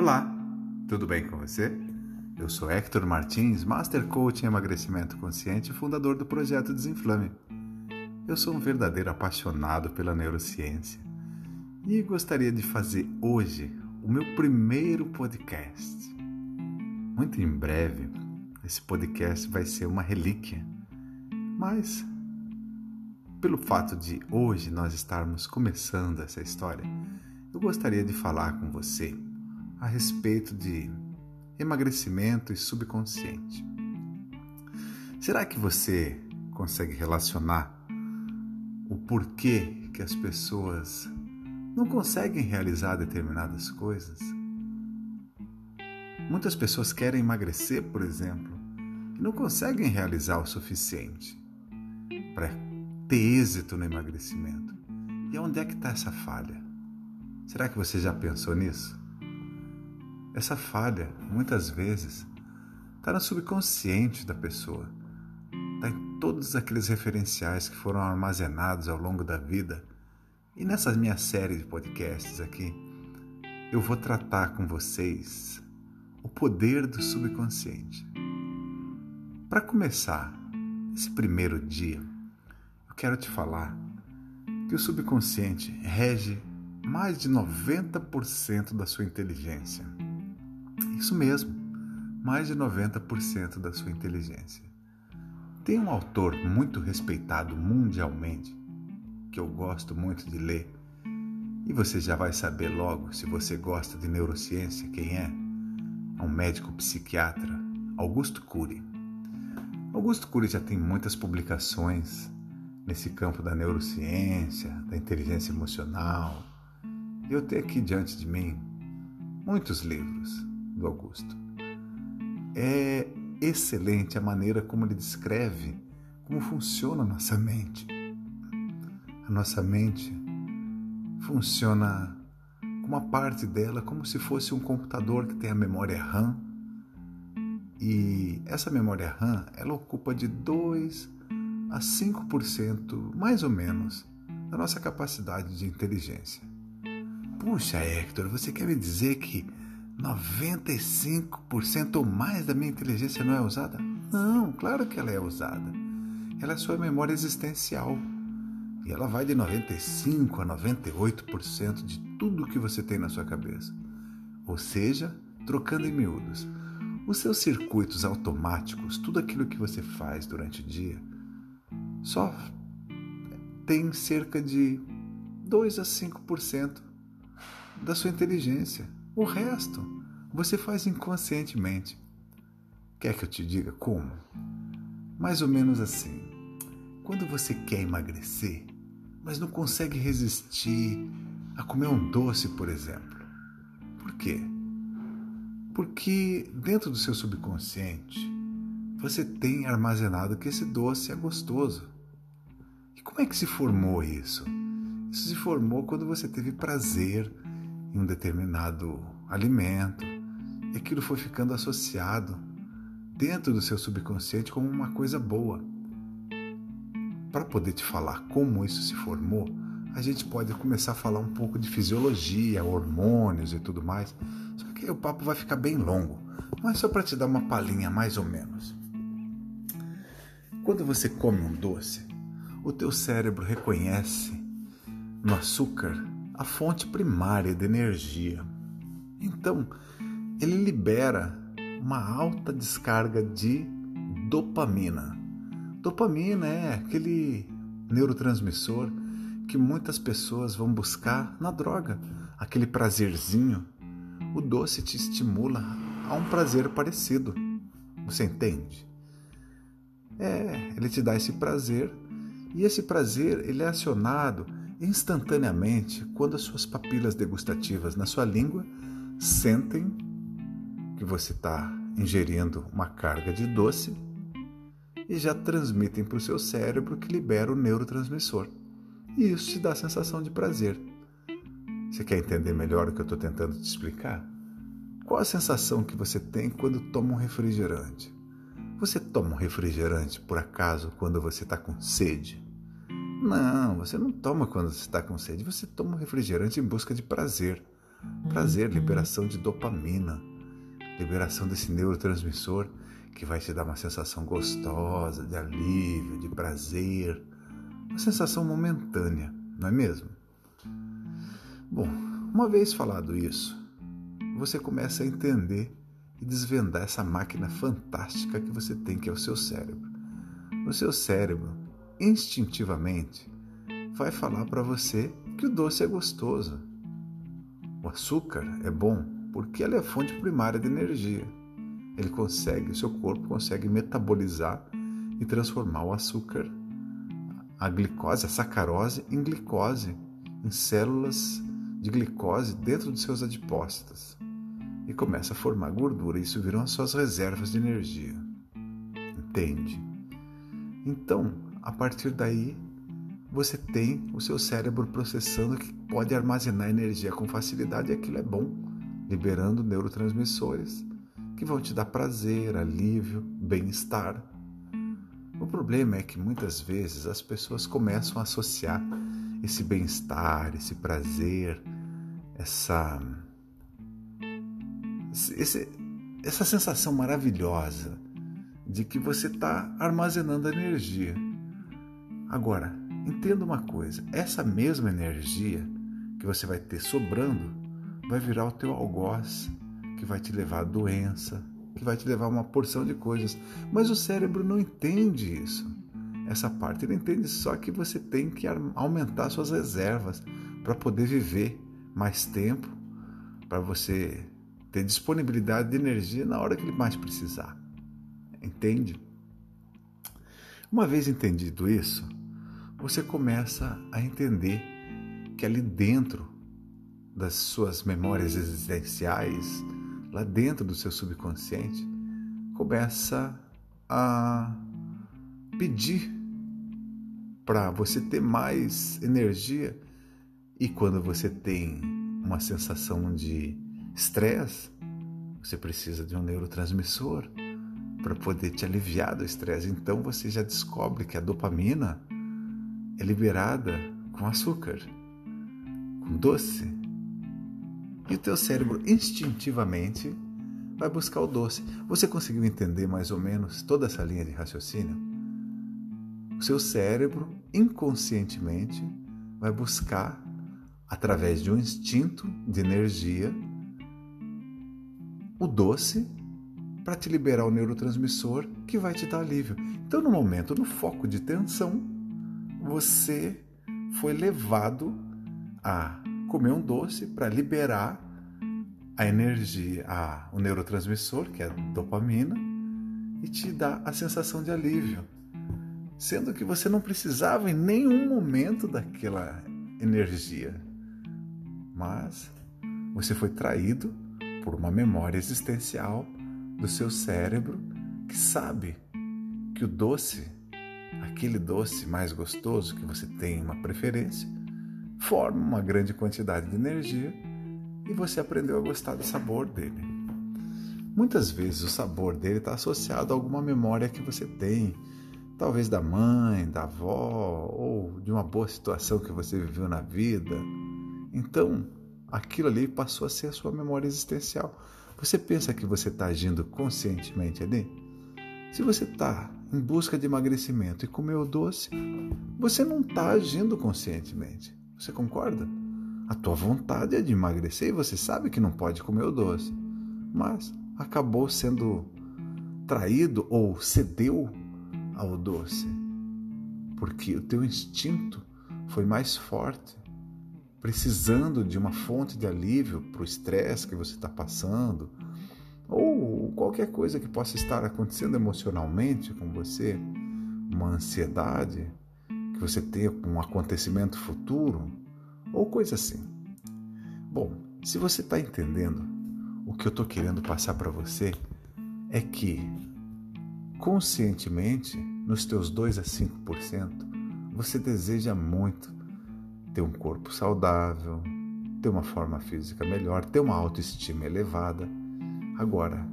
Olá, tudo bem com você? Eu sou Hector Martins, Master Coach em Emagrecimento Consciente e fundador do projeto Desinflame. Eu sou um verdadeiro apaixonado pela neurociência e gostaria de fazer hoje o meu primeiro podcast. Muito em breve, esse podcast vai ser uma relíquia, mas pelo fato de hoje nós estarmos começando essa história, eu gostaria de falar com você a respeito de emagrecimento e subconsciente. Será que você consegue relacionar o porquê que as pessoas não conseguem realizar determinadas coisas? Muitas pessoas querem emagrecer, por exemplo, e não conseguem realizar o suficiente para ter êxito no emagrecimento. E onde é que está essa falha? Será que você já pensou nisso? Essa falha, muitas vezes, está no subconsciente da pessoa, está em todos aqueles referenciais que foram armazenados ao longo da vida. E nessa minha série de podcasts aqui, eu vou tratar com vocês o poder do subconsciente. Para começar, esse primeiro dia, eu quero te falar que o subconsciente rege mais de 90% da sua inteligência. Isso mesmo, mais de 90% da sua inteligência. Tem um autor muito respeitado mundialmente, que eu gosto muito de ler, e você já vai saber logo se você gosta de neurociência quem é. É um médico psiquiatra, Augusto Cury. Augusto Cury já tem muitas publicações nesse campo da neurociência, da inteligência emocional. Eu tenho aqui diante de mim muitos livros do Augusto. É excelente a maneira como ele descreve como funciona a nossa mente. A nossa mente funciona uma parte dela como se fosse um computador que tem a memória RAM. E essa memória RAM, ela ocupa de 2 a 5%, mais ou menos, da nossa capacidade de inteligência. Puxa, Hector, você quer me dizer que 95% ou mais da minha inteligência não é usada? Não, claro que ela é usada. Ela é sua memória existencial. E ela vai de 95 a 98% de tudo que você tem na sua cabeça. Ou seja, trocando em miúdos, os seus circuitos automáticos, tudo aquilo que você faz durante o dia, só tem cerca de 2 a 5% da sua inteligência. O resto você faz inconscientemente. Quer que eu te diga como? Mais ou menos assim. Quando você quer emagrecer, mas não consegue resistir a comer um doce, por exemplo. Por quê? Porque dentro do seu subconsciente você tem armazenado que esse doce é gostoso. E como é que se formou isso? Isso se formou quando você teve prazer em um determinado alimento e aquilo foi ficando associado dentro do seu subconsciente como uma coisa boa. Para poder te falar como isso se formou, a gente pode começar a falar um pouco de fisiologia, hormônios e tudo mais. Só que aí o papo vai ficar bem longo, mas só para te dar uma palhinha mais ou menos. Quando você come um doce, o teu cérebro reconhece no açúcar a fonte primária de energia. Então, ele libera uma alta descarga de dopamina. Dopamina é aquele neurotransmissor que muitas pessoas vão buscar na droga, aquele prazerzinho. O doce te estimula a um prazer parecido. Você entende? É, ele te dá esse prazer e esse prazer ele é acionado instantaneamente quando as suas papilas degustativas na sua língua sentem que você está ingerindo uma carga de doce e já transmitem para o seu cérebro que libera o neurotransmissor. E isso te dá a sensação de prazer. Você quer entender melhor o que eu estou tentando te explicar? Qual a sensação que você tem quando toma um refrigerante? Você toma um refrigerante por acaso quando você está com sede? Não, você não toma quando você está com sede, você toma um refrigerante em busca de prazer. prazer, liberação de dopamina, liberação desse neurotransmissor que vai te dar uma sensação gostosa, de alívio, de prazer, uma sensação momentânea, não é mesmo? Bom, uma vez falado isso, você começa a entender e desvendar essa máquina fantástica que você tem, que é o seu cérebro. O seu cérebro, instintivamente, vai falar para você que o doce é gostoso. O açúcar é bom porque ele é fonte primária de energia. Ele consegue, o seu corpo consegue metabolizar e transformar o açúcar, a glicose, a sacarose, em glicose, em células de glicose dentro de seus adipócitos e começa a formar gordura. Isso viram as suas reservas de energia. Entende? Então, a partir daí, você tem o seu cérebro processando que pode armazenar energia com facilidade e aquilo é bom, liberando neurotransmissores que vão te dar prazer, alívio, bem-estar. O problema é que muitas vezes as pessoas começam a associar esse bem-estar, esse prazer, essa, esse, essa sensação maravilhosa de que você está armazenando energia. Agora, entenda uma coisa: essa mesma energia que você vai ter sobrando vai virar o teu algoz, que vai te levar a doença, que vai te levar a uma porção de coisas. Mas o cérebro não entende isso essa parte. Ele entende só que você tem que aumentar suas reservas para poder viver mais tempo, para você ter disponibilidade de energia na hora que ele mais precisar. Entende? Uma vez entendido isso, você começa a entender que ali dentro das suas memórias existenciais, lá dentro do seu subconsciente, começa a pedir para você ter mais energia. E quando você tem uma sensação de estresse, você precisa de um neurotransmissor para poder te aliviar do estresse. Então você já descobre que a dopamina é liberada com açúcar, com doce. E o teu cérebro instintivamente vai buscar o doce. Você conseguiu entender mais ou menos toda essa linha de raciocínio? o seu cérebro inconscientemente vai buscar, através de um instinto de energia, o doce para te liberar o neurotransmissor que vai te dar alívio. Então, no momento, no foco de tensão, você foi levado a comer um doce para liberar a energia, a, o neurotransmissor, que é a dopamina, e te dar a sensação de alívio sendo que você não precisava em nenhum momento daquela energia. Mas você foi traído por uma memória existencial do seu cérebro que sabe que o doce, aquele doce mais gostoso que você tem uma preferência, forma uma grande quantidade de energia e você aprendeu a gostar do sabor dele. Muitas vezes o sabor dele está associado a alguma memória que você tem talvez da mãe, da avó ou de uma boa situação que você viveu na vida. Então, aquilo ali passou a ser a sua memória existencial. Você pensa que você está agindo conscientemente ali? Se você está em busca de emagrecimento e comeu doce, você não está agindo conscientemente. Você concorda? A tua vontade é de emagrecer e você sabe que não pode comer o doce, mas acabou sendo traído ou cedeu ao doce, porque o teu instinto foi mais forte, precisando de uma fonte de alívio para o estresse que você está passando, ou qualquer coisa que possa estar acontecendo emocionalmente com você, uma ansiedade que você tenha com um acontecimento futuro, ou coisa assim. Bom, se você está entendendo, o que eu estou querendo passar para você é que conscientemente, nos teus 2 a 5%, você deseja muito ter um corpo saudável, ter uma forma física melhor, ter uma autoestima elevada. Agora,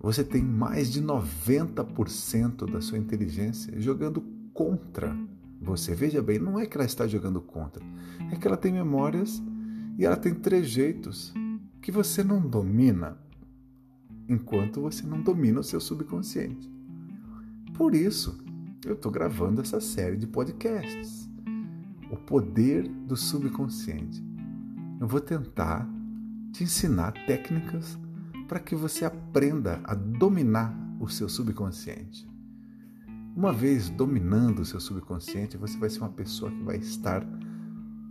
você tem mais de 90% da sua inteligência jogando contra você. Veja bem, não é que ela está jogando contra, é que ela tem memórias E ela tem trejeitos que você não domina enquanto você não domina o seu subconsciente. Por isso, eu estou gravando essa série de podcasts. O poder do subconsciente. Eu vou tentar te ensinar técnicas para que você aprenda a dominar o seu subconsciente. Uma vez dominando o seu subconsciente, você vai ser uma pessoa que vai estar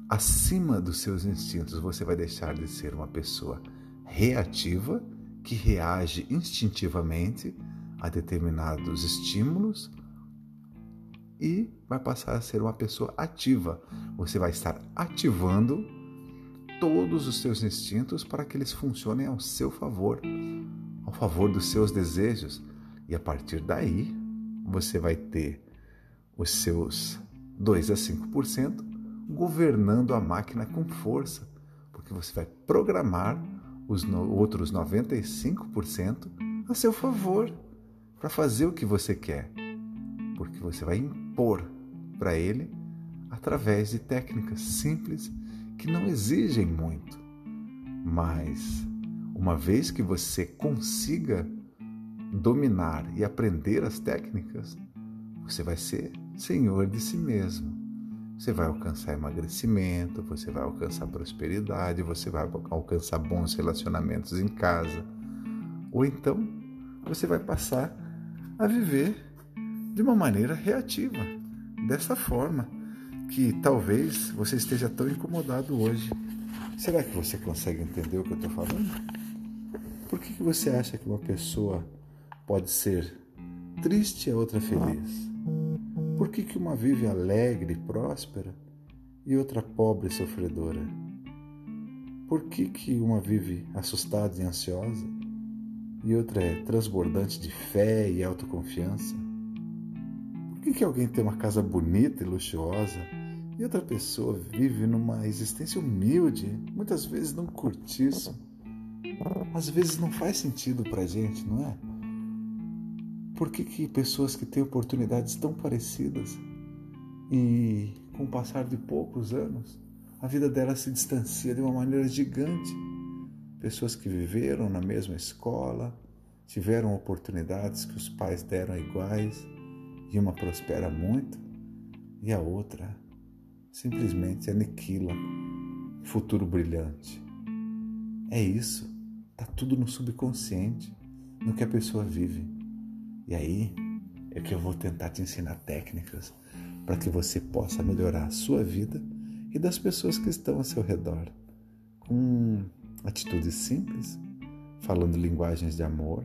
acima dos seus instintos. Você vai deixar de ser uma pessoa reativa que reage instintivamente a determinados estímulos e vai passar a ser uma pessoa ativa. Você vai estar ativando todos os seus instintos para que eles funcionem ao seu favor, ao favor dos seus desejos. E a partir daí, você vai ter os seus 2 a 5% governando a máquina com força, porque você vai programar os outros 95% a seu favor para fazer o que você quer, porque você vai impor para ele através de técnicas simples que não exigem muito. Mas, uma vez que você consiga dominar e aprender as técnicas, você vai ser senhor de si mesmo. Você vai alcançar emagrecimento, você vai alcançar prosperidade, você vai alcançar bons relacionamentos em casa. Ou então, você vai passar a viver de uma maneira reativa, dessa forma que talvez você esteja tão incomodado hoje. Será que você consegue entender o que eu estou falando? Por que, que você acha que uma pessoa pode ser triste e a outra feliz? Por que, que uma vive alegre e próspera e outra pobre e sofredora? Por que, que uma vive assustada e ansiosa e outra é transbordante de fé e autoconfiança? Que, que alguém tem uma casa bonita e luxuosa e outra pessoa vive numa existência humilde, muitas vezes num curtiço. Às vezes não faz sentido pra gente, não é? Por que, que pessoas que têm oportunidades tão parecidas e com o passar de poucos anos, a vida delas se distancia de uma maneira gigante? Pessoas que viveram na mesma escola, tiveram oportunidades que os pais deram iguais, e uma prospera muito e a outra simplesmente aniquila futuro brilhante. É isso, tá tudo no subconsciente, no que a pessoa vive. E aí é que eu vou tentar te ensinar técnicas para que você possa melhorar a sua vida e das pessoas que estão ao seu redor, com atitudes simples, falando linguagens de amor.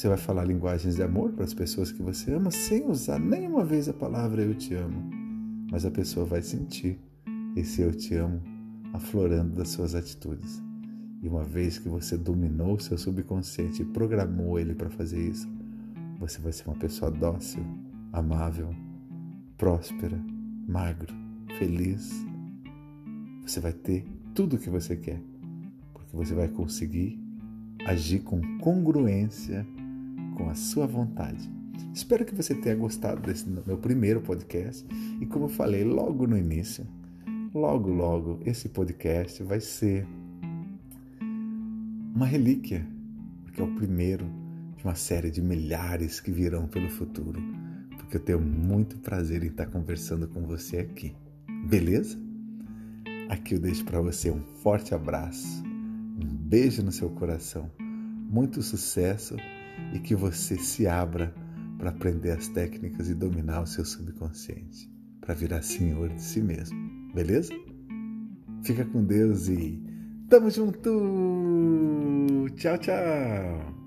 Você vai falar linguagens de amor para as pessoas que você ama sem usar nenhuma vez a palavra eu te amo mas a pessoa vai sentir esse eu te amo aflorando das suas atitudes. E uma vez que você dominou o seu subconsciente e programou ele para fazer isso, você vai ser uma pessoa dócil, amável, próspera, magro, feliz. Você vai ter tudo o que você quer, porque você vai conseguir agir com congruência com a sua vontade Espero que você tenha gostado desse meu primeiro podcast. E como eu falei logo no início, logo, logo, esse podcast vai ser uma relíquia, porque é o primeiro de uma série de milhares que virão pelo futuro. Porque eu tenho muito prazer em estar conversando com você aqui. Beleza? Aqui eu deixo para você um forte abraço, um beijo no seu coração, muito sucesso e que você se abra para aprender as técnicas e dominar o seu subconsciente, para virar senhor de si mesmo. Beleza? Fica com Deus e tamo junto! Tchau, tchau!